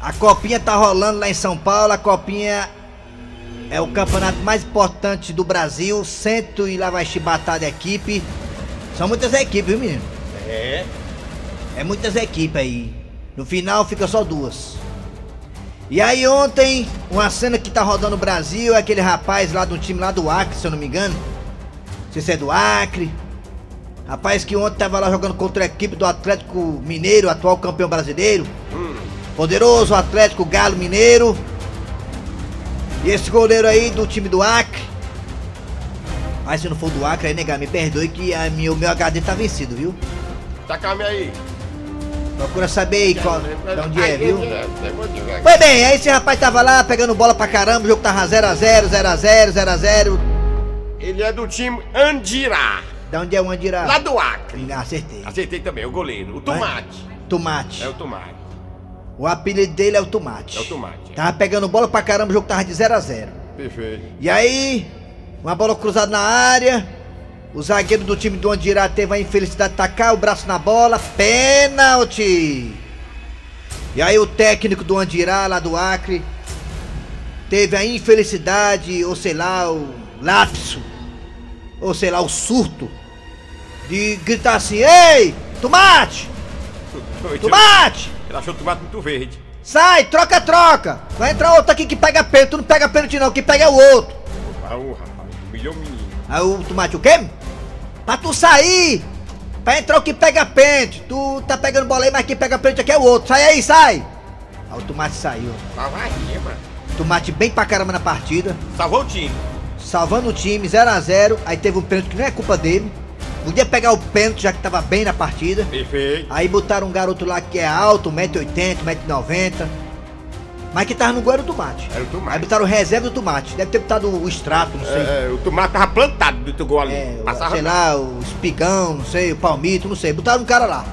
A copinha tá rolando lá em São Paulo, a copinha é o campeonato mais importante do Brasil, cento e lá vai chibatar de equipe. São muitas equipes, viu menino? É. É muitas equipes aí. No final fica só duas. E aí ontem, uma cena que tá rodando no Brasil é aquele rapaz lá do time lá do Acre, se eu não me engano. Não sei se é do Acre. Rapaz que ontem tava lá jogando contra a equipe do Atlético Mineiro, atual campeão brasileiro. Poderoso Atlético Galo Mineiro. E esse goleiro aí do time do Acre. Mas se não for do Acre, aí negar, me perdoe que a minha, o meu HD tá vencido, viu? Taca a aí. Procura saber aí qual, de onde é, viu? É, é. Foi bem, aí esse rapaz tava lá pegando bola pra caramba, o jogo tava 0x0, 0x0, 0x0. Ele é do time Andirá, Da onde é o Andirá? lá do Acre. Ah, Acertei. Acertei também, o goleiro. O Tomate. Tomate. É o Tomate. O apelido dele é o Tomate. É o Tomate. é. Tava pegando bola pra caramba, o jogo tava de 0x0. Perfeito. E aí, uma bola cruzada na área. O zagueiro do time do Andirá teve a infelicidade de tacar o braço na bola. Pênalti! E aí o técnico do Andirá, lá do Acre, teve a infelicidade, ou sei lá, o lapso, ou sei lá, o surto, de gritar assim, Ei, tomate! Tomate! Ele achou o tomate muito verde. Sai, troca, troca! Vai entrar outro aqui que pega pênalti, tu não pega pênalti não, quem pega é o outro. O rapaz. Humilhou o menino. Aí o tomate, o quê? Pra tu sair! Pra entrar o que pega pênalti! Tu tá pegando bola aí, mas quem pega pênalti aqui é o outro. Sai aí, sai! Aí o tomate saiu. Tava aí, mano. Tomate bem pra caramba na partida, Salvou o time. salvando o time, 0x0. Aí teve um pênalti que não é culpa dele. Podia pegar o pênalti já que tava bem na partida. Perfeito. Aí botaram um garoto lá que é alto, 1,80m, 1,90m. Mas que tava no gol era o tomate. Era o Aí tomate. botaram o reserva do tomate. Deve ter botado o extrato, não sei. É, o tomate tava plantado do teu gol ali. É, o- Passava sei lá, o espigão, não sei, o palmito, não sei. Botaram um cara lá.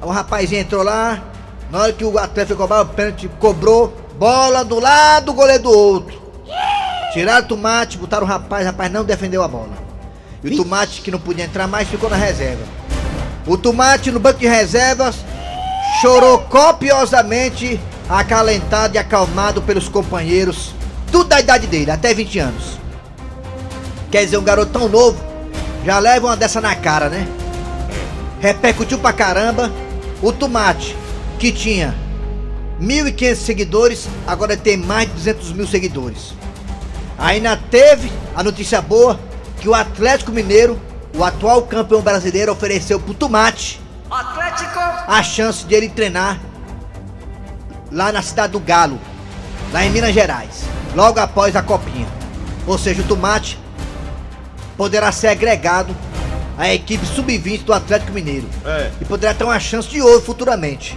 Aí um rapazinho entrou lá, na hora que o Atlético cobrava o pênalti, cobrou, bola do lado, do goleiro do outro. Tiraram o tomate, botaram o rapaz, o rapaz não defendeu a bola. E o tomate, que não podia entrar mais, ficou na reserva. O tomate no banco de reservas chorou copiosamente, acalentado e acalmado pelos companheiros, tudo da idade dele, até 20 anos. Quer dizer, um garoto tão novo já leva uma dessa na cara, né? Repercutiu pra caramba. O Tomate, que tinha 1.500 seguidores, agora tem mais de 200 mil seguidores. Ainda teve a notícia boa que o Atlético Mineiro, o atual campeão brasileiro, ofereceu pro Tomate Atlético! a chance de ele treinar lá na cidade do Galo, lá em Minas Gerais, logo após a copinha. Ou seja, o Tomate poderá ser agregado à equipe sub-20 do Atlético Mineiro É, e poderá ter uma chance de ouro futuramente.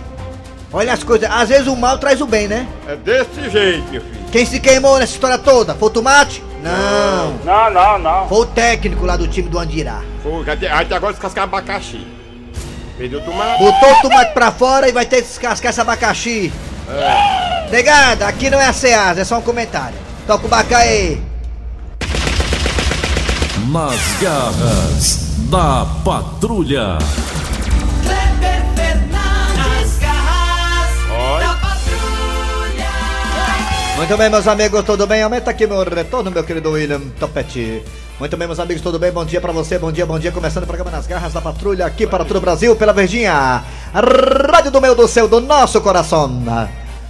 Olha as coisas, às vezes o mal traz o bem, né? é desse jeito, meu filho. Quem se queimou nessa história toda? Foi o Tomate? Não. Não, não, não. Foi o técnico lá do time do Andirá. Foi, até, agora descascar abacaxi. Perdeu o tomate. Botou o tomate pra fora e vai ter que descascar esse abacaxi. Negada, aqui não é a Ceasa, é só um comentário. Toca o bacá aí. Nas garras da patrulha. Muito bem, meus amigos, tudo bem? Aumenta aqui meu retorno, meu querido William Topete. Muito bem, meus amigos, tudo bem? Bom dia pra você, bom dia, bom dia. Começando o programa Nas Garras da Patrulha aqui para todo o Brasil, pela Verdinha. Rádio do meu, do seu, do nosso coração.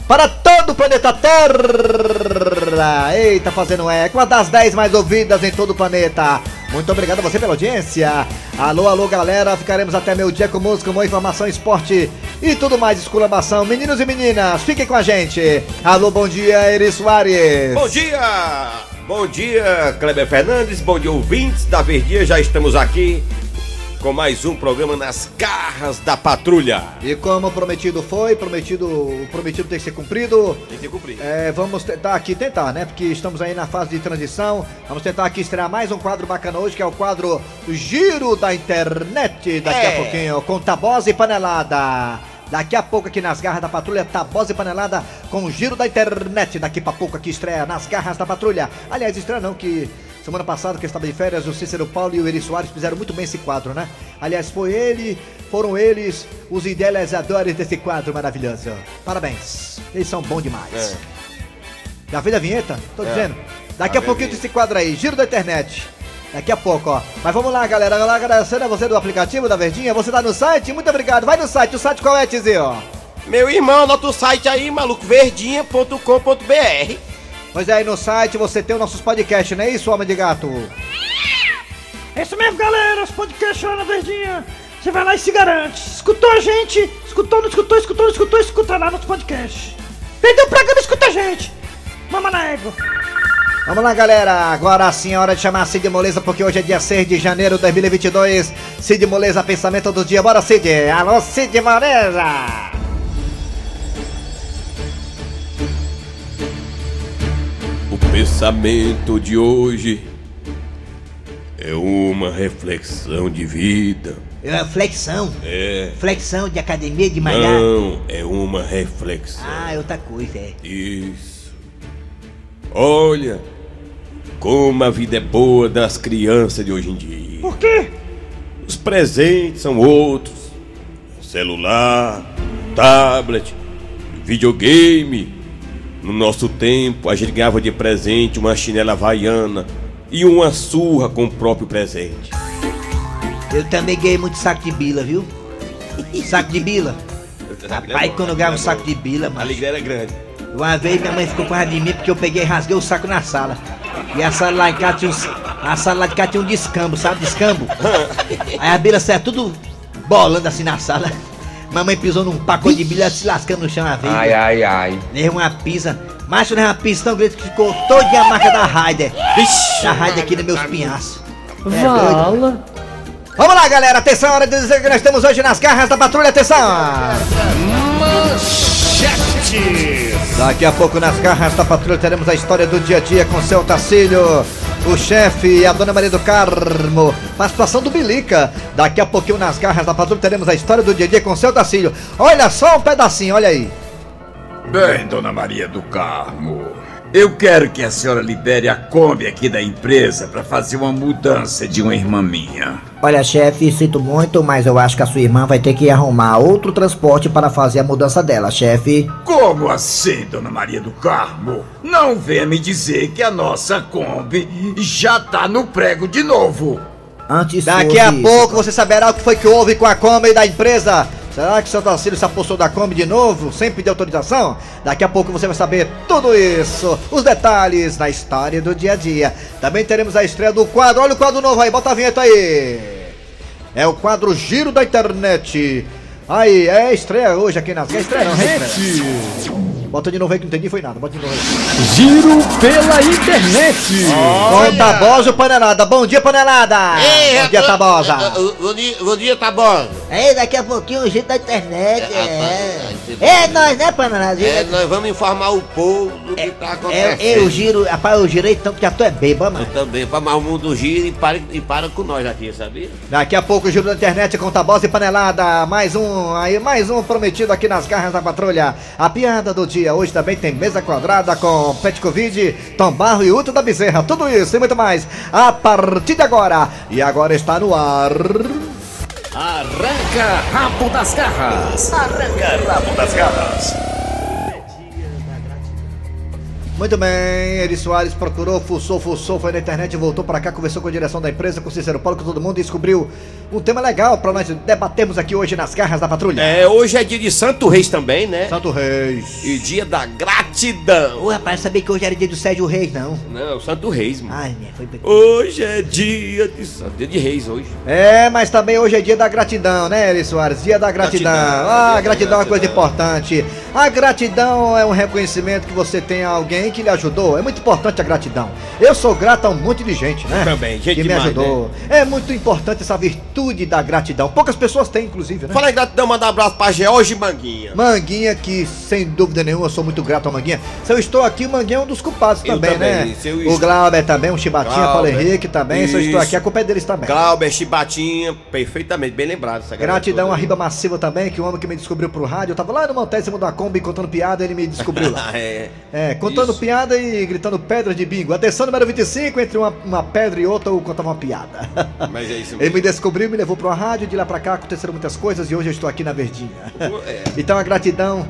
Para todo o planeta Terra. Eita, fazendo eco. Uma das 10 mais ouvidas em todo o planeta. Muito obrigado a você pela audiência. Alô, alô, galera. Ficaremos até meio dia com música, com informação, esporte e tudo mais, exclamação. Meninos e meninas, fiquem com a gente. Alô, bom dia, Eri Soares. Bom dia! Bom dia, Kleber Fernandes. Bom dia, ouvintes da Verdinha. Já estamos aqui com mais um programa nas garras da patrulha. E como prometido foi, prometido, o prometido tem que ser cumprido. Tem que cumprir. É, vamos tentar aqui, tentar, né? Porque estamos aí na fase de transição. Vamos tentar aqui estrear mais um quadro bacana hoje, que é o quadro Giro da Internet. Daqui É. a pouquinho, com Tabosa e Panelada. Daqui a pouco aqui nas garras da patrulha, Tabosa e Panelada com o Giro da Internet. Daqui a pouco aqui estreia nas garras da patrulha. Aliás, estreia não, que semana passada que eu estava de férias, o Cícero Paulo e o Eri Soares fizeram muito bem esse quadro, né? Aliás, foi ele, foram eles os idealizadores desse quadro maravilhoso. Parabéns, eles são bons demais. É. Já fez a vinheta? Tô dizendo. Daqui a A pouquinho desse quadro aí, giro da internet. Daqui a pouco, ó. Mas vamos lá, galera. Lá agradecendo a você do aplicativo da Verdinha. Você tá no site? Muito obrigado. Vai no site. O site qual é, Tizio? Meu irmão, anota o site aí, malucoverdinha.com.br. Pois é, aí no site você tem os nossos podcasts, não é isso, Homem de Gato? É isso mesmo, galera. Os podcasts lá na Verdinha. Você vai lá e se garante. Escutou a gente? Escutou, não escutou, escutou, não escutou, escuta lá nos podcasts. Perdeu o programa, escuta a gente. Mama na égua. Vamos lá, galera. Agora sim é hora de chamar Cid Moleza, porque hoje é dia 6 de janeiro de 2022. Cid Moleza, pensamento do dia. Bora, Cid. Alô, Cid Moleza. Pensamento de hoje é uma reflexão de vida. É, flexão. É. Flexão de academia de Não, é uma reflexão. Ah, é outra coisa, é. Isso. Olha como a vida é boa das crianças de hoje em dia. Por quê? Os presentes são outros. Celular, tablet, videogame. No nosso tempo, a gente ganhava de presente uma chinela havaiana e uma surra com o próprio presente. Eu também ganhei muito saco de bila, viu? Saco de bila. Rapaz, quando eu ganhava um saco de bila, A mano. alegria era grande. Uma vez minha mãe ficou com raiva de mim porque eu peguei e rasguei o saco na sala. E a sala lá em casa tinha um, a sala lá de cá tinha um descambo, sabe? Descambo. Aí a bila saiu tudo bolando assim na sala. Mamãe pisou num pacote de bilha se lascando no chão a vez. Ai, ai, ai. Levou uma pisa. Macho levou uma pisa tão grande que ficou toda a marca da Raider. Vixe! Da Raider aqui nos meus pinhaços. É. Vala. Vamos lá, galera. Atenção, hora de dizer que nós estamos hoje nas garras da patrulha. Atenção! Daqui a pouco nas garras da patrulha teremos a história do dia a dia com seu Tacílio, o chefe e a dona Maria do Carmo, participação do Bilica. Daqui a pouquinho nas garras da patrulha teremos a história do dia a dia com seu Tacílio. Olha só um pedacinho, olha aí. Bem, dona Maria do Carmo, eu quero que a senhora libere a Kombi aqui da empresa para fazer uma mudança de uma irmã minha. Olha, chefe, sinto muito, mas eu acho que a sua irmã vai ter que arrumar outro transporte para fazer a mudança dela, chefe. Como assim, dona Maria do Carmo? Não venha me dizer que a nossa Kombi já tá no prego de novo. Antes Daqui a pouco você saberá o que foi que houve com a Kombi da empresa. Será que seu Tacílio se apossou da Kombi de novo, sem pedir autorização? Daqui a pouco você vai saber tudo isso, os detalhes na história do dia a dia. Também teremos a estreia do quadro, olha o quadro novo aí, bota a vinheta aí. É o quadro Giro da Internet. Aí, é estreia hoje aqui nas... É estreia não, é estreia. Bota de novo aí que não entendi, foi nada, bota de novo aí. Giro pela internet. Com Tabosa ou Panelada? Bom dia, Panelada! Bom dia, Tabosa! Bom dia, bom dia, Tabosa. É, daqui a pouquinho o jeito da internet, É, é. É nós, né, Panelada? É, nós vamos informar o povo do que tá acontecendo. É, eu giro, rapaz, eu girei tanto que a tua é beba, Eu mano. também, pra mais o mundo gira e para, e para com nós aqui, sabia? Daqui a pouco, Giro da Internet com Tabosa e Panelada. Mais um, aí, mais um prometido aqui nas garras da patrulha. A piada do dia. Hoje também tem mesa quadrada com Pet Covid, Tom Barro e Uto da Bezerra. Tudo isso e muito mais a partir de agora. E agora está no ar. Arranca rabo das garras. Muito bem, Eri Soares procurou, fuçou, fuçou, foi na internet, voltou pra cá, conversou com a direção da empresa, com o Cícero Paulo, com todo mundo e descobriu um tema legal pra nós debatermos aqui hoje nas garras da patrulha. É, hoje é dia de Santo Reis também, né? Santo Reis. E dia da gratidão. Ô, rapaz, sabia que hoje era dia do Sérgio Reis, não. Não, Santo Reis, mano. Ai, minha, foi... Hoje é dia de Santo, dia de Reis hoje. É, mas também hoje é dia da gratidão, né, Eri Soares? Dia da gratidão. Gratidão, ah, gratidão é uma coisa importante. A gratidão é um reconhecimento que você tem a alguém que lhe ajudou. É muito importante a gratidão. Eu sou grato a um monte de gente, né? Também, gente que me demais, ajudou. É muito importante essa virtude da gratidão. Poucas pessoas têm, inclusive, né? Fala aí, gratidão, mandar um abraço pra George Manguinha. Manguinha, que sem dúvida nenhuma eu sou muito grato a Manguinha. Se eu estou aqui, o Manguinha é um dos culpados Eu também, também, né? eu O est- Glauber também, o Chibatinha, Paulo. Henrique também. Se eu estou Isso. aqui, a culpa é deles também. Glauber, Chibatinha, perfeitamente, bem lembrado essa galera Gratidão toda a. Riba Massiva também, que o homem que me descobriu pro rádio. Eu tava lá no Montésimo da Kombi contando piada, ele me descobriu lá. Ah, é. É, contando Isso. piada e gritando pedra de bingo. Atenção número 25, entre uma, uma pedra e outra eu contava uma piada. Mas é isso Ele mesmo. me descobriu, me levou pra uma rádio, de lá pra cá aconteceram muitas coisas e hoje eu estou aqui na Verdinha. É, Então a gratidão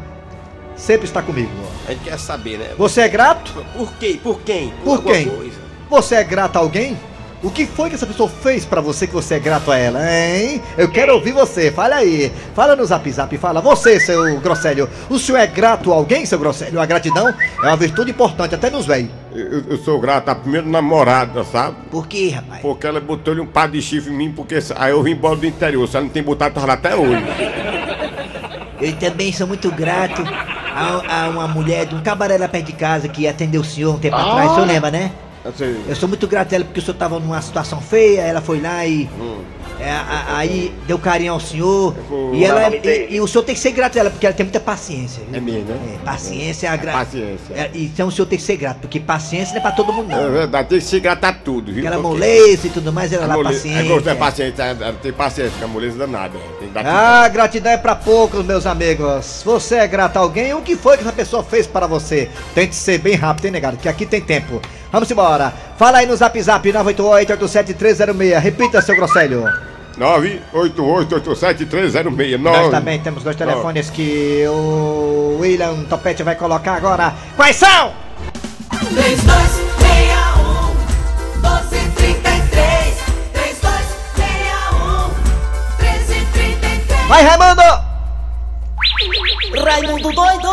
sempre está comigo. a gente quer saber, né? Você é grato? Por quê? Por quem? Por alguma quem? coisa. Você é grato a alguém? O que foi que essa pessoa fez pra você que você é grato a ela, hein? Eu quero ouvir você, fala aí. Fala no zap zap, fala. Você, seu Grosselho, o senhor é grato a alguém, seu Grosselho? A gratidão é uma virtude importante, até nos velhos. Eu, eu sou grato à primeira namorada, sabe? Por quê, rapaz? Porque ela botou-lhe um par de chifre em mim, porque aí eu vim embora do interior. Se ela não tem botado, tava lá até hoje. Eu também sou muito grato a, a uma mulher de um cabaré lá perto de casa que atendeu o senhor um tempo atrás, o senhor lembra, né? Assim, Eu sou muito grato a ela porque o senhor tava numa situação feia, ela foi lá e. Hum. é, a- aí deu carinho ao senhor. vou- E, ela, Dá nome e, e o senhor tem que ser grato a ela, porque ela tem muita paciência. viu? É mesmo, né? É, paciência é a gra... paciência. É, então o senhor tem que ser grato, porque paciência não é pra todo mundo, é não. verdade, tem que se gratar tudo, viu? Aquela Porque moleza e tudo mais, ela a lá mole- paciência. É gosto é paciência, é- é- tem paciência, porque a moleza danada. Dar Ah, gratidão é pra poucos, meus amigos. Você é grato a alguém? O que foi que essa pessoa fez para você? Tente ser bem rápido, hein, negado? Que aqui tem tempo. Vamos embora. Fala aí no zap zap 988-87306. Repita, seu Grosselho. 988-87306. Nós também temos dois telefones que o William Topete vai colocar agora. Quais são? 3261 Vai, Raimundo! Raimundo doido!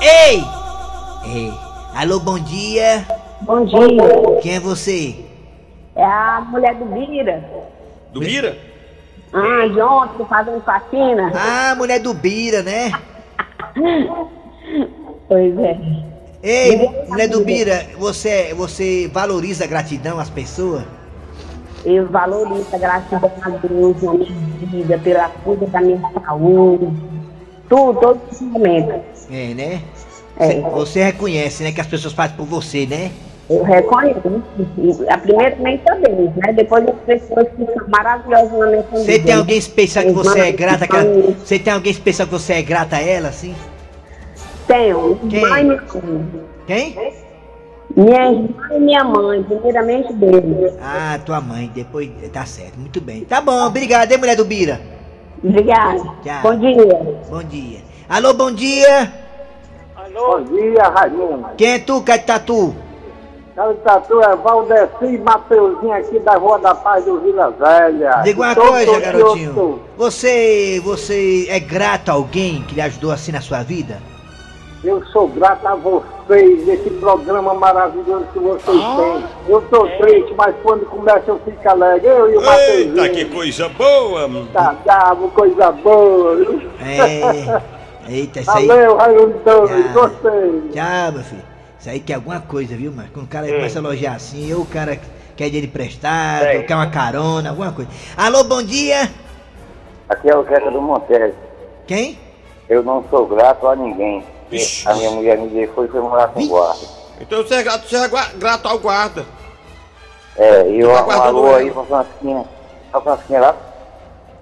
Ei! Ei! Alô, bom dia. Bom dia. Quem é você? É a mulher do Bira. Do Mira? Ah, de ontem, fazendo faxina. Ah, mulher do Bira, né? Pois é. Ei, mulher do Bira, você, você valoriza a gratidão às pessoas? Eu valorizo a gratidão a Deus na minha vida, pela cura da minha saúde. Tudo, todos os momentos. É, né? É. Cê- Você reconhece, né, que as pessoas fazem por você, né? Eu reconheço. A primeiramente também, né? Depois as pessoas que são maravilhosas na minha. Você tem alguém especial que você é grata? que- irmãos. Você tem alguém especial que você é grata a ela, assim? Tenho. Quem? Quem? Minha irmã e minha mãe, primeiramente Deus. Ah, tua mãe, depois tá certo, muito bem. Tá bom, obrigado, hein, mulher do Bira. Obrigada. Tchau. Bom dia. Bom dia. Alô, bom dia. Bom dia, Raimundo. Quem é tu, Catatu? Cara, Tatu é Valdeci Mateuzinho aqui da Rua da Paz do Vila Velha. Diga uma coisa, tô- garotinho. tô. Você, você é grato a alguém que lhe ajudou assim na sua vida? Eu sou grato a vocês, esse programa maravilhoso que vocês Ah. têm. Eu tô triste, mas quando começa eu fico alegre. Eu e o Eita, que coisa boa! Tá bravo, coisa boa. viu? É. Eita, isso aí. Valeu, Raimundo. Tchau. Gostei. Tchau, meu filho. Isso aí que é alguma coisa, viu, mano? Quando o cara Hum. começa a elogiar assim, ou o cara quer dinheiro emprestado, ou quer uma carona, alguma coisa. Alô, bom dia. Aqui é o Zeca do Montes. Quem? Eu não sou grato a ninguém. Ixi. A minha mulher me deixou e foi morar com o guarda. Então você é grato, você é grato ao guarda. É, e eu Tá um guardando alô aí pra Fransquinha. A Fransquinha lá.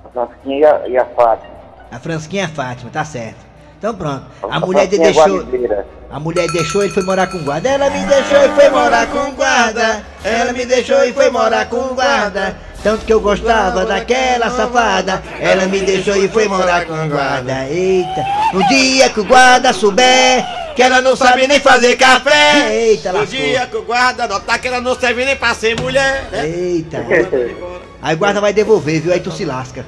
A Fransquinha e a, e a Fátima. A Fransquinha é a Fátima, tá certo. Então pronto. A A mulher dele Fransquinha deixou. guardeira. A mulher deixou ele foi morar com o guarda. Ela me deixou e foi morar com o guarda. Ela me deixou e foi morar com o guarda. Tanto que eu gostava daquela safada. Ela me deixou e foi morar com o guarda. Eita. No dia que o guarda souber que ela não sabe nem fazer café. Eita, No lascou. dia que o guarda notar que ela não serve nem pra ser mulher, né? Eita. Aí o guarda vai devolver, viu? Aí tu se lasca.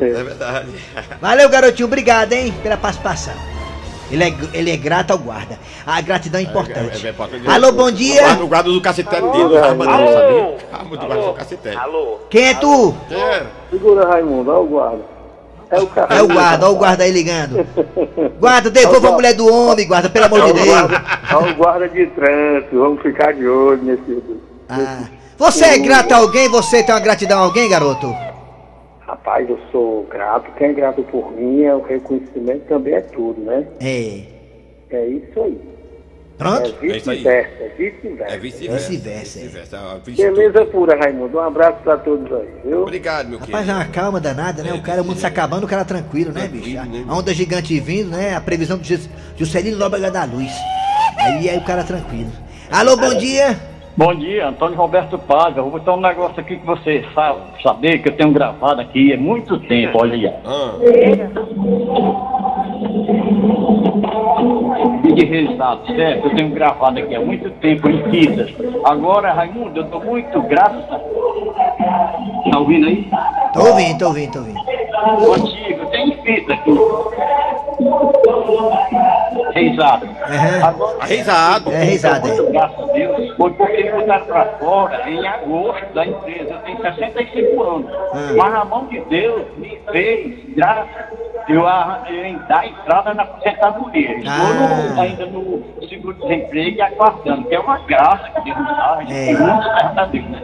É verdade. Valeu, garotinho. Obrigado, hein, pela participação. Ele é, ele é grato ao guarda. A gratidão é importante. É, é, é importante. Alô, bom dia. O guarda, do cacetério dele, arma dele, sabia? A arma do guarda do cacetério. Alô? Quem é tu? Quem era? Segura, Raimundo, olha o guarda. É o cara. É o guarda, olha o guarda aí ligando. Guarda, devolva a mulher do homem, guarda, pelo amor É de Deus. guarda, é o guarda de trânsito, vamos ficar de olho nesse. Ah. Você é grato a alguém? Você tem uma gratidão a alguém, garoto? Rapaz, eu sou grato, quem é grato por mim, é o reconhecimento também é tudo, né? É. É isso aí. Pronto? É vice-versa, é vice-versa. É vice-versa. Vice-versa. Vice-versa. Ah, vice Beleza pura, Raimundo. Um abraço pra todos aí, viu? Obrigado, meu Rapaz, é uma calma danada, né? O cara, o mundo se acabando, o cara tranquilo, né, bicho? A onda gigante vindo, né? A previsão de Juscelino Nóbrega da Luz. Aí, aí o cara tranquilo. Alô, bom dia. Bom dia, Antônio Roberto Paz. Eu vou botar um negócio aqui que você sabe, saber que eu tenho gravado aqui há muito tempo, olha aí. Vídeo resultado, certo? Eu tenho gravado aqui há muito tempo em fitas. Agora, Raimundo, eu tô muito grato. Tá ouvindo aí? Tô ouvindo, tô ouvindo, tô ouvindo. Contigo, tem fita aqui. Reisado. Agora, Reisado. É risada, é. Graças a Deus, foi porque me botaram pra fora em agosto da empresa. Eu tenho 65 anos. Ah. Mas a mão de Deus me fez, graças eu arranjei dar entrada na aposentadoria. Estou no- ainda no seguro-desemprego e aguardando, que é uma graça que Deus dá. É. É. Muito graças a Deus. né?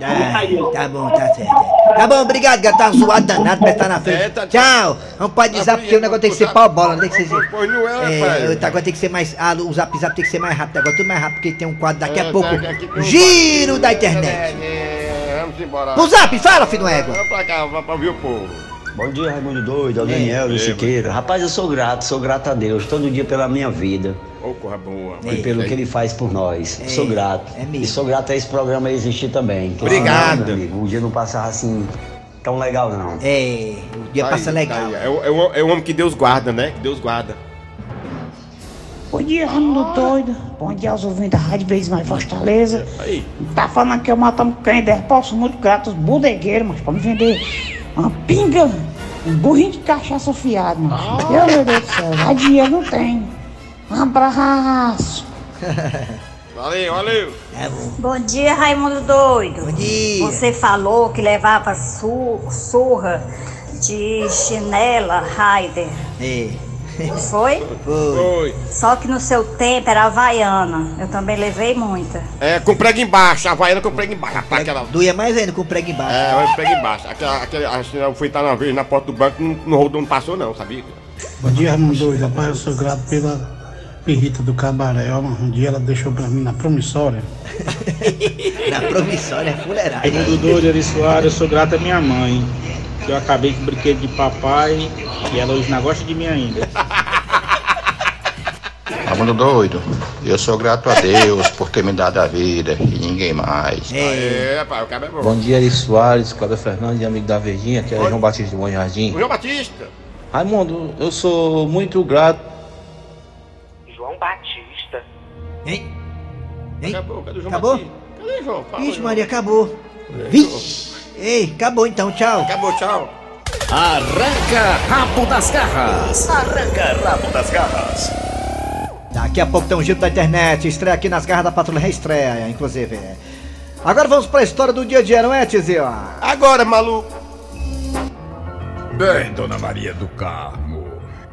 É a ele. Tá, tá bom, tá certo. Tá bom, obrigado, gato. Tá zoado danado, mas tá na frente. Tchau. Não pode dizer porque o negócio tem que ser pau bola, não tem que ser. Pois não é, É, pai. o- agora tem que ser mais. Ah, o zap zap tem que ser mais rápido. Agora tudo mais rápido, porque tem um quadro daqui a É, pouco. tá, um Giro da internet. É, vamos embora. O zap, fala, filho do égua. Vamos pra cá, vamos pra ouvir o povo. Bom dia, Raimundo Doido, é o Daniel do Siqueira. Rapaz, eu sou grato, sou grato a Deus, todo dia pela minha vida. Ô, corra boa. E pelo que ele faz por nós. É, sou grato. é mesmo. e sou grato a esse programa existir também. que Obrigado. senão, meu amigo, o dia não passava assim tão legal, não. É, o dia Tá passa aí, legal. tá. É, o- é, o- é o homem que Deus guarda, né? Que Deus guarda. Bom dia, Raimundo Doido. Bom dia aos ouvintes da Rádio Vez Mais Fortaleza. Aí. Tá falando que eu matamos cães de posso muito grato, os bodegueiros, mas pra me vender uma pinga, um burrinho de cachaça fiado, mano. Meu Deus do céu, lá dinheiro não tem. Um abraço. Valeu, valeu. Bom dia, Raimundo Doido. Bom dia. Você falou que levava su- surra de chinela Raider. É. Foi? Foi. Só que no seu tempo era havaiana. Eu também levei muita. É, com prego embaixo, a Havaiana com prego embaixo. Rapaz, aquela. Doía mais ainda com o prego embaixo. É, vai prego embaixo. Aquela, aquela, assim, eu fui estar uma vez na porta do banco, não, não rodou, não passou não, sabia? Bom dia, Raimundo Doido. Rapaz, eu sou grato pela perrita do cabaré. ó, Um dia ela deixou pra mim na promissória. Na promissória, fuleiragem. Raimundo Doido, Eri Soares, eu sou grato à minha mãe. Que eu acabei com o brinquedo de papai e ela hoje não gosta de mim ainda. Raimundo doido, eu sou grato a Deus por ter me dado a vida e ninguém mais. É, pai, o cara é bom. Bom dia, Eri Soares, Cláudio Fernandes, amigo da Verdinha, que é João Batista de Bom Jardim. João Batista. Raimundo, eu sou muito grato. João Batista. Hein? Hein? Acabou, cadê o João Acabou? Batista? Cadê João? Fala, Ixi, João. Maria, acabou. Vixe. Ei, acabou então, tchau. Acabou, tchau. Arranca rabo das garras. Arranca rabo das garras. Daqui a pouco tem um giro da internet, estreia aqui nas garras da Patrulha Reestreia, inclusive. Agora vamos pra história do dia a dia, não é, Tizio? Agora, maluco. Bem, dona Maria do Carmo,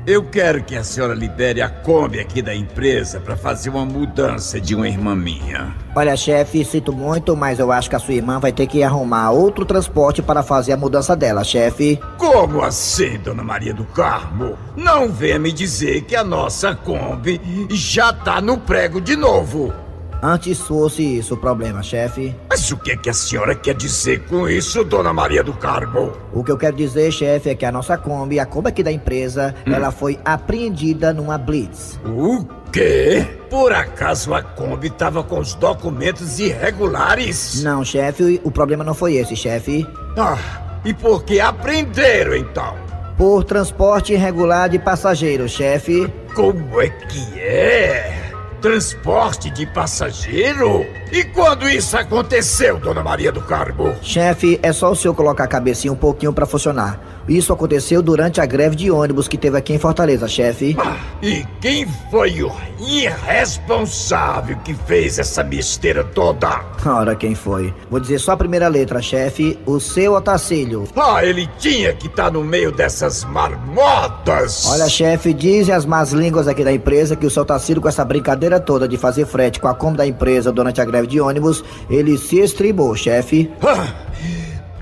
eu quero que a senhora libere a Kombi aqui da empresa para fazer uma mudança de uma irmã minha. Olha, chefe, sinto muito, mas eu acho que a sua irmã vai ter que arrumar outro transporte para fazer a mudança dela, chefe. Como assim, dona Maria do Carmo? Não venha me dizer que a nossa Kombi já tá no prego de novo. Antes fosse isso o problema, chefe. Mas o que é que a senhora quer dizer com isso, dona Maria do Carmo? O que eu quero dizer, chefe, é que a nossa Kombi, a Kombi aqui da empresa, ela foi apreendida numa blitz. O quê? Por acaso a Kombi tava com os documentos irregulares? Não, chefe, o problema não foi esse, chefe. Ah, e por que aprenderam então? Por transporte irregular de passageiros, chefe. Como é que é? Transporte de passageiro? E quando isso aconteceu, dona Maria do Carmo? Chefe, é só o senhor colocar a cabecinha um pouquinho pra funcionar. Isso aconteceu durante a greve de ônibus que teve aqui em Fortaleza, chefe. E quem foi o irresponsável que fez essa besteira toda? Ora, quem foi? Vou dizer só a primeira letra, chefe. O seu Otacílio. Ah, ele tinha que estar no meio dessas marmotas! Olha, chefe, dizem as más línguas aqui da empresa que o seu Otacílio, com essa brincadeira toda de fazer frete com a como da empresa durante a greve de ônibus, ele se estribou, chefe.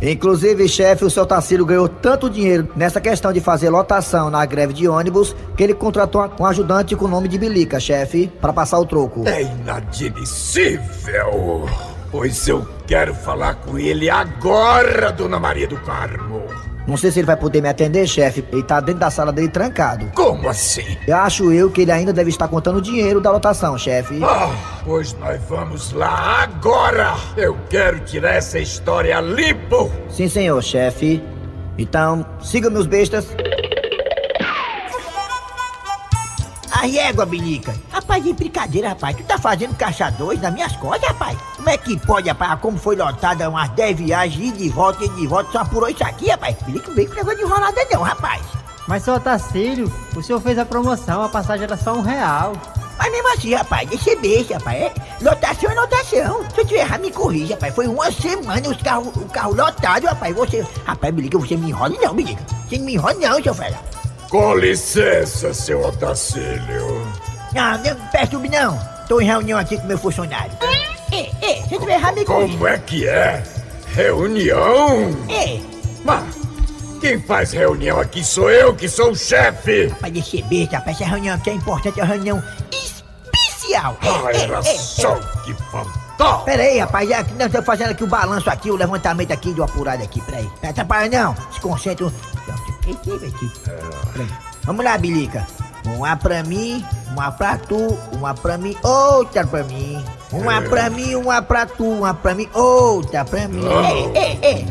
Inclusive, chefe, o seu Tacílio ganhou tanto dinheiro nessa questão de fazer lotação na greve de ônibus que ele contratou um ajudante com o nome de Bilica, chefe, para passar o troco. É inadmissível! Pois eu quero falar com ele agora, dona Maria do Carmo! Não sei se ele vai poder me atender, chefe. Ele tá dentro da sala dele trancado. Como assim? Eu acho eu que ele ainda deve estar contando o dinheiro da lotação, chefe. Ah, pois nós vamos lá agora! Eu quero tirar essa história limpo! Sim, senhor, chefe. Então, siga meus bestas. A régua, Bilica. Rapaz, de brincadeira, rapaz. Tu tá fazendo caixa dois nas minhas costas, rapaz? Como é que pode, rapaz? Como foi lotada umas 10 viagens, ida e volta, ida e volta, só apurou isso aqui, rapaz? Bilica não vem com negócio de enrolada não, rapaz. Mas, seu Otacílio, o senhor fez a promoção, a passagem era só um real. Mas mesmo assim, rapaz, deixa eu beijo, rapaz. É, lotação é lotação. Se eu tiver errado, me corrija, rapaz. Foi uma semana os carros, o carro lotado, rapaz. Você. Rapaz, Bilica, você me enrola não, Bilica. Você não me enrola não, seu fera. Com licença, seu Otacílio. Não, não me perturbe não. Tô em reunião aqui com meu funcionário. É, se eu tiver errado, me corrija. Como é que é? Reunião? É. Mas quem faz reunião aqui sou eu, que sou o chefe. Rapaz, deixa eu beijo, rapaz. Essa reunião aqui é importante, é uma reunião especial. É, Ah, é, era é, só é. que faltava. Pera aí, rapaz, é que nós estamos fazendo aqui o balanço aqui, o levantamento aqui do apurado aqui, peraí. Não atrapalha não, se concentra. Peraí. Vamos lá, Bilica. Uma pra mim, uma pra tu, uma pra mim, outra pra mim. Uma É. pra mim, uma pra tu, uma pra mim, outra pra mim. É, é, é.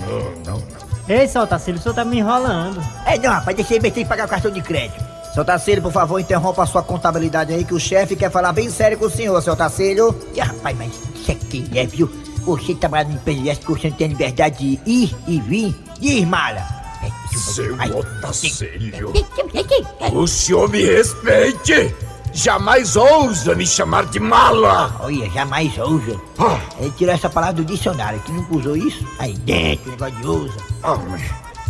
Ei, seu Otacílio, o senhor tá me enrolando. É não, rapaz, deixa eu ver se pagar o cartão de crédito. Seu Tacílio, por favor, interrompa a sua contabilidade aí, que o chefe quer falar bem sério com o senhor, seu Tacílio. E, rapaz, mas isso aqui é, viu? Você trabalha no empresa dessa que você não tem liberdade de ir e vir. Diz, mala. Seu Otacílio. O senhor me respeite! Jamais ousa me chamar de mala! Olha, jamais ousa. Ele tirou essa palavra do dicionário, que nunca usou isso. Aí dentro, negócio de ousa. Ah,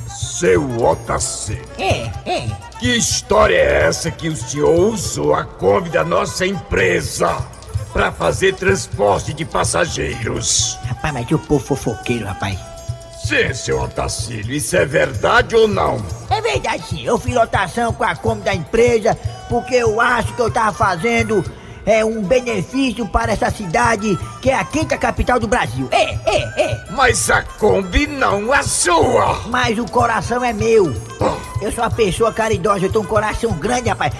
Seu Otacílio. É, é. Que história é essa que o senhor usou a Kombi da nossa empresa para fazer transporte de passageiros? Rapaz, mas o povo fofoqueiro, rapaz. Sim, seu Otacílio, isso é verdade ou não? É verdade sim, eu fiz lotação com a Kombi da empresa porque eu acho que eu tava fazendo é, um benefício para essa cidade que é a quinta capital do Brasil. É, é, é. Mas a Kombi não é sua! Mas o coração é meu. Eu sou uma pessoa caridosa, eu tenho um coração grande, rapaz.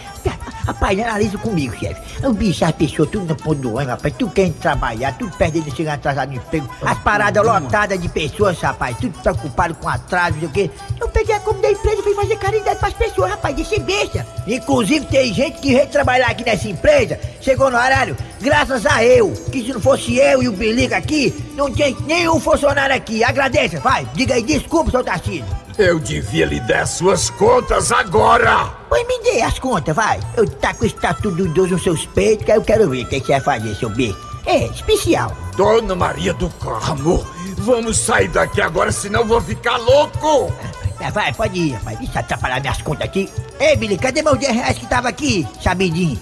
Rapaz, analisa comigo, chefe. O bicho, as pessoas tudo no ponto do ônibus, rapaz. Tudo querendo trabalhar, tudo perdendo chegar atrasado no emprego. As paradas lotadas de pessoas, rapaz. Tudo preocupado com atraso, não sei o quê. Eu peguei a comida da empresa e fui fazer caridade pras pessoas, rapaz. Deixa besta. Inclusive, tem gente que veio trabalhar aqui nessa empresa, chegou no horário, graças a eu. Que se não fosse eu e o Belica aqui, não tinha nenhum funcionário aqui. Agradeça, vai. Diga aí, desculpa, seu Tarcísio. Eu devia lhe dar suas contas agora! Pois me dê as contas, vai. Eu tá com o estatuto do idoso nos seus peitos, que aí eu quero ver o que você vai fazer, seu B. É, especial. Dona Maria do Carmo, vamos sair daqui agora, senão vou ficar louco! Vai, vai, pode ir, rapaz. Deixa atrapalhar minhas contas aqui. Ei, Billy, cadê meus 10 reais que tava aqui, sabidinho?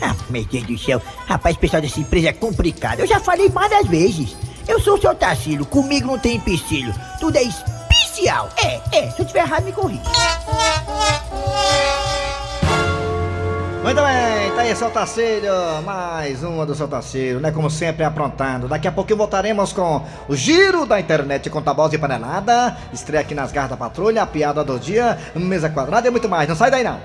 Ah, meu Deus do céu. Rapaz, pessoal dessa empresa é complicado. Eu já falei várias vezes. Eu sou o seu Tarcílio, comigo não tem empecilho. Tudo é É, é. Se eu tiver errado, me corrija. Muito bem, tá aí seu Tacílio, mais uma do seu Tacílio, né? Como sempre, aprontando. Daqui a pouquinho voltaremos com o giro da internet com tabosa e panelada, estreia aqui nas garras da patrulha, a piada do dia, mesa quadrada e muito mais. Não sai daí não.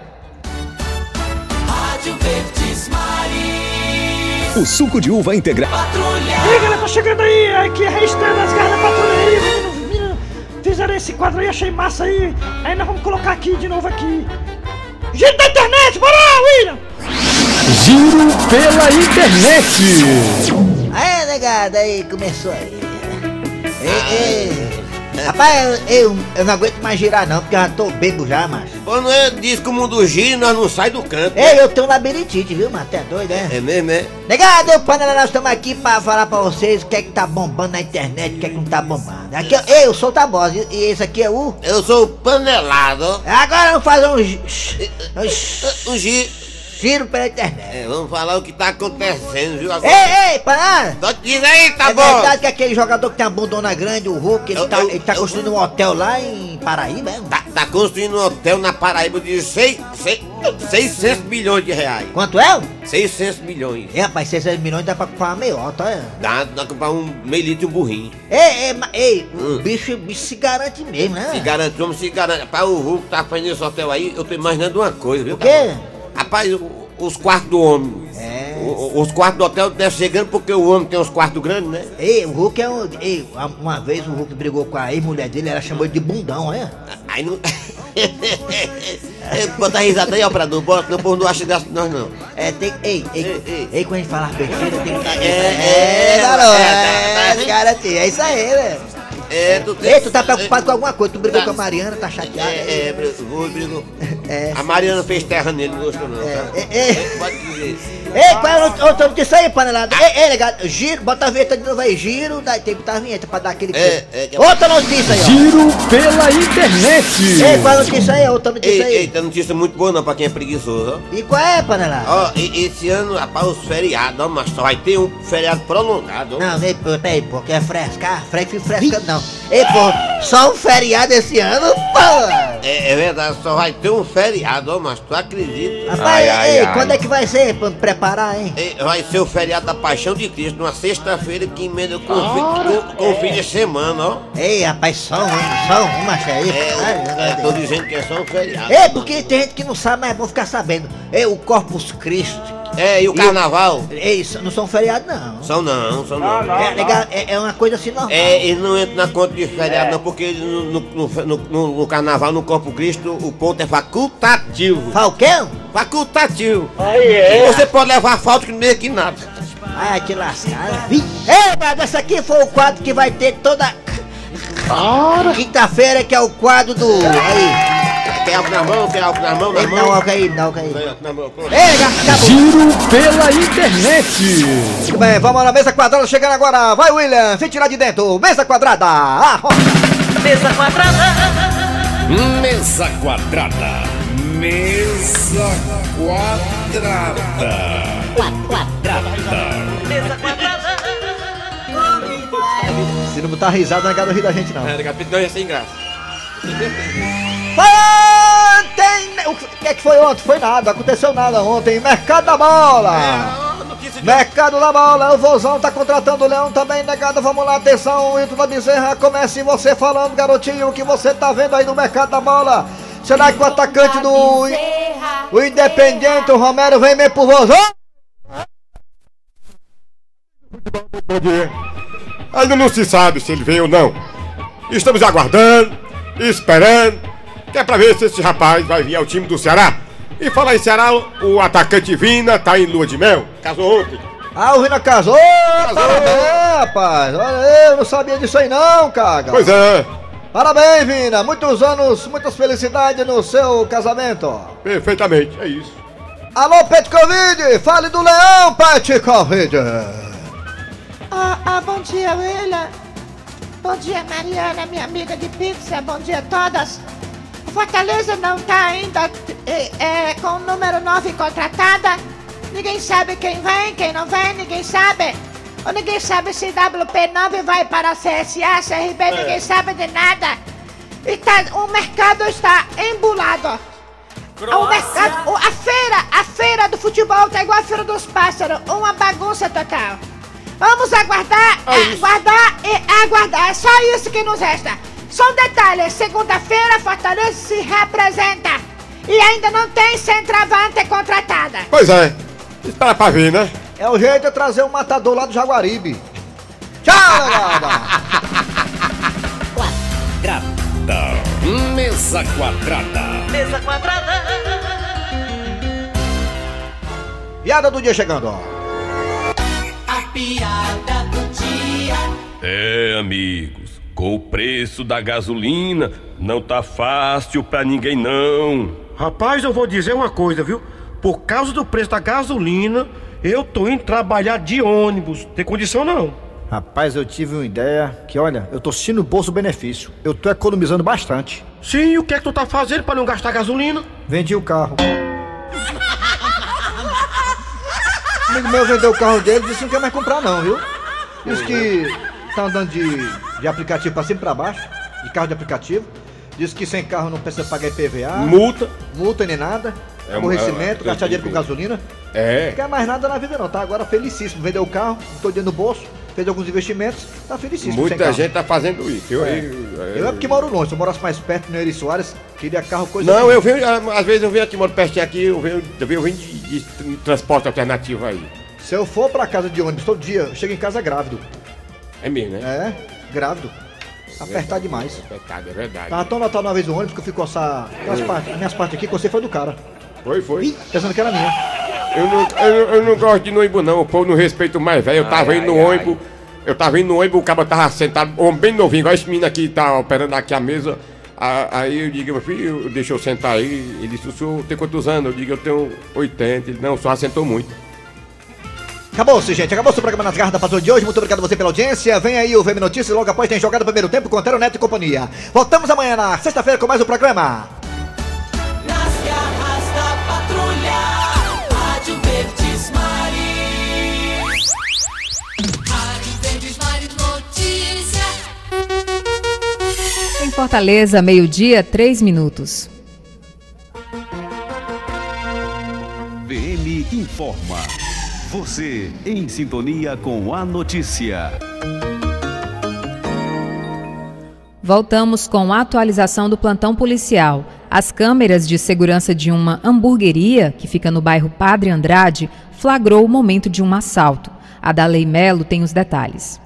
Rádio Verdes Maris. O suco de uva integral. E aí, galera, tá chegando aí, aqui é a das garras da patrulha aí, menino. Fizeram esse quadro aí, achei massa aí. Aí nós vamos colocar aqui de novo aqui. Giro da internet, bora lá, William! Giro pela internet. Aí, negada, aí, começou aí. Ei, ei. Rapaz, eu, eu, não aguento mais girar não, porque eu já tô bebo já, macho. Quando é, diz que o mundo gira e nós não sai do canto. Ei, eu tenho labirintite, viu, mano? Até doido, é? É mesmo, é? Negado, eu, Panela, nós estamos aqui pra falar pra vocês o que é que tá bombando na internet, o que é que não tá bombando. Aqui, eu- ei, eu sou o Tabosa, e e esse aqui é o... Eu sou o panelado. Agora vamos fazer um... gi- Um giro. Giro pela internet. É, vamos falar o que tá acontecendo, viu? Agora. Ei, ei, Panela! Só diz aí, tá é bom? verdade que aquele jogador que tem a bundona grande, o Hulk, ele, tá, ele tá construindo um hotel lá em Paraíba, é? Tá, tá construindo um hotel na Paraíba de seis, seis, 600 milhões de reais. Quanto é? 600 milhões. É, rapaz, 600 milhões dá pra comprar uma meiota, olha. Dá, dá pra comprar um meio litro e um burrinho. Ei, ei, ei, o Hum. bicho, o bicho se garante mesmo, né? Se garante, vamos se garante. Rapaz, o Hulk tá fazendo esse hotel aí, eu tô imaginando uma coisa, viu? O quê? Rapaz, os quartos do homem. É. O- os quartos do hotel devem ser grandes porque o homem tem uns quartos grandes, né? Ei, o Hulk é um. Ei, uma- vez o Hulk brigou com a ex-mulher dele, ela chamou ele de bundão, olha. Aí não. É, Bota a risada aí, operador. Bota, não, não acha graça nós, não. É, tem. Ei, ei, ei, quando a gente fala besteira, tem que. É, é, é, garoto, é, é, tá, tá. garantir, é isso aí, velho. É, tu tem. Ei, tu tá preocupado com alguma coisa, tu brigou com a Mariana, tá chateado. É, é, brigou, brigou. É. A Mariana fez terra nele, não gostou, não. É, tá? é, é. Pode Ei, qual é o outra notícia aí, panelada? Ei, ei, legal, giro, bota a vinheta de novo aí, giro, daí tem que botar a vinheta pra dar aquele. É, é, que- Outra notícia aí, ó. Giro pela internet. Ei, qual é a notícia aí? Outra notícia Ei, aí. eita, notícia muito boa não pra quem é preguiçoso, ó. E qual é, panelada? Ó, e- esse ano, rapaz, os feriados, ó, mas só vai ter um feriado prolongado, ó. Não, pô, peraí, pô, quer frescar? Fresca, fresca não. Ei, pô, só um feriado esse ano, pô! É, é verdade, só vai ter um feriado, ó, mas tu acredita? Rapaz, ei, quando é que vai ser pra me preparar, hein? Ei, Vai ser o feriado da Paixão de Cristo, numa sexta-feira que emenda com, o fi- com, com o fim de semana, ó. Ei, rapaz, só um, só um, macho aí. É, tô dizendo que é só um feriado. Ei, porque tem gente que não sabe, mas é bom ficar sabendo. Ei, o Corpus Christi. É, e o carnaval? Ei, isso não são feriados, não. São não, são não. É, legal, é, é uma coisa assim normal. É, ele não entra na conta de feriado, não, porque no, no, no, no- no carnaval, no Corpo Cristo, o ponto é facultativo. Fala o quê? Facultativo. Aí é. Você pode levar falta que não meio que nada. Ai, te lascar. Ei, mas esse aqui foi o quadro que vai ter toda. Quinta-feira, que é o quadro do. Aí. Quer álcool na mão, quer álcool na mão, na mão. dá um álcool aí, dá um álcool aí. Tem álcool na mão, pronto. Ei, acabou. Giro pela internet. Muito bem, vamos na mesa quadrada chegando agora. Vai, William, vem tirar de dentro. Mesa quadrada. Ah, Mesa quadrada. Mesa quadrada. Mesa quadrada. Quadrada. Mesa quadrada. Se não botar risada, não é rir da gente, não. É, daqui a pouco não ia sem graça. Ontem! O que é que foi ontem? Foi nada, aconteceu nada ontem. Mercado da bola! Mercado da bola, o Vozão tá contratando o Leão também, negado. Vamos lá, atenção, Ito da Bezerra. Comece você falando, garotinho, o que você tá vendo aí no mercado da bola. Será que o atacante do. O Independiente, o Romero, vem mesmo pro Vozão? Ainda não se sabe se ele vem ou não. Estamos aguardando, esperando, que é pra ver se esse rapaz vai vir ao time do Ceará. E falar em Ceará, o atacante Vina tá em lua de mel. Casou ontem. Ah, o Vina casou! Parabéns, rapaz! Olha, eu não sabia disso aí não, caga! Pois é. Parabéns, Vina! Muitos anos, muitas felicidades no seu casamento! Perfeitamente, é isso. Alô, Pet Covid! Fale do Leão, Pet Covid! Ah, ah, bom dia, William. Bom dia, Mariana, minha amiga de pizza. Bom dia a todas. Fortaleza não tá ainda é, é, com o número 9 contratada. Ninguém sabe quem vem, quem não vem, ninguém sabe. Ou ninguém sabe se WP9 vai para a CSA, CRB, ninguém sabe de nada. E tá, o mercado está embulado. O mercado, a feira, a feira do futebol tá igual a feira dos pássaros, uma bagunça total. Vamos aguardar, aguardar e aguardar. É só isso que nos resta. Só um detalhe: segunda-feira, Fortaleza se representa. E ainda não tem centroavante contratada. Pois é. Espera pra ver, né? É o jeito de trazer um matador lá do Jaguaribe. Tchau, negada! Quadrada. Mesa quadrada. Mesa quadrada. Piada do dia chegando, ó. A piada do dia. É, amigos. Com o preço da gasolina, não tá fácil pra ninguém não. Rapaz, eu vou dizer uma coisa, viu? Por causa do preço da gasolina, eu tô indo trabalhar de ônibus. Tem condição não. Rapaz, eu tive uma ideia que, olha, eu tô sentindo o bolso benefício. Eu tô economizando bastante. Sim, e o que é que tu tá fazendo pra não gastar gasolina? Vendi o carro. Um amigo meu vendeu o carro dele e disse que não quer mais comprar não, viu? Disse que tá andando de, de aplicativo pra cima e pra baixo, de carro de aplicativo. Disse que sem carro não precisa pagar IPVA. Multa. Multa nem nada. É, aborrecimento, é, gastar é, dinheiro com gasolina. É. Não quer mais nada na vida não, tá agora felicíssimo. Vendeu o carro, botou dinheiro no bolso, fez alguns investimentos, tá felicíssimo. Muita gente tá fazendo isso. Eu, É. eu- Eu é porque moro longe, se eu morasse mais perto no Eri Soares, queria carro, coisa Não, assim. eu venho, ah, às vezes eu venho aqui, moro pertinho aqui, eu venho, eu venho de, de tr- transporte alternativo aí. Se eu for pra casa de ônibus todo dia, eu chego em casa grávido. É mesmo, né? É, grávido. Apertar demais. Apertado, é verdade. Tava tão notado uma vez no ônibus que eu fui coçar aquelas partes, as minhas partes aqui, você foi do cara. Foi, foi. Ih, pensando que era minha. Eu não, eu, eu não gosto de ir no ônibus, não. O povo não respeita o mais velho. Eu tava Ai, indo no ai, ônibus. Eu tava indo no ônibus, o cara tava sentado, homem bem novinho, igual esse menino aqui tá operando aqui a mesa. Aí eu digo, meu filho, deixa eu sentar aí. Ele disse, o senhor tem quantos anos? Eu digo, eu tenho 80. Ele, não, o senhor assentou muito. Acabou-se, gente. Acabou-se o programa nas garras da patrulha de hoje. Muito obrigado a você pela audiência. Vem aí o VM Notícias. Logo após tem jogado o primeiro tempo com Antero Neto e companhia. Voltamos amanhã na sexta-feira com mais um programa. Nas garras da patrulha, Rádio Verdes Maris. Rádio Verdes Maris Notícia. Em Fortaleza, meio-dia, três minutos. VM informa. Você em sintonia com a notícia. Voltamos com a atualização do plantão policial. As câmeras de segurança de uma hamburgueria, que fica no bairro Padre Andrade, flagrou o momento de um assalto. A Dalei Melo tem os detalhes.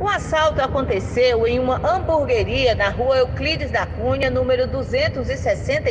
O assalto aconteceu em uma hamburgueria na rua Euclides da Cunha, número 260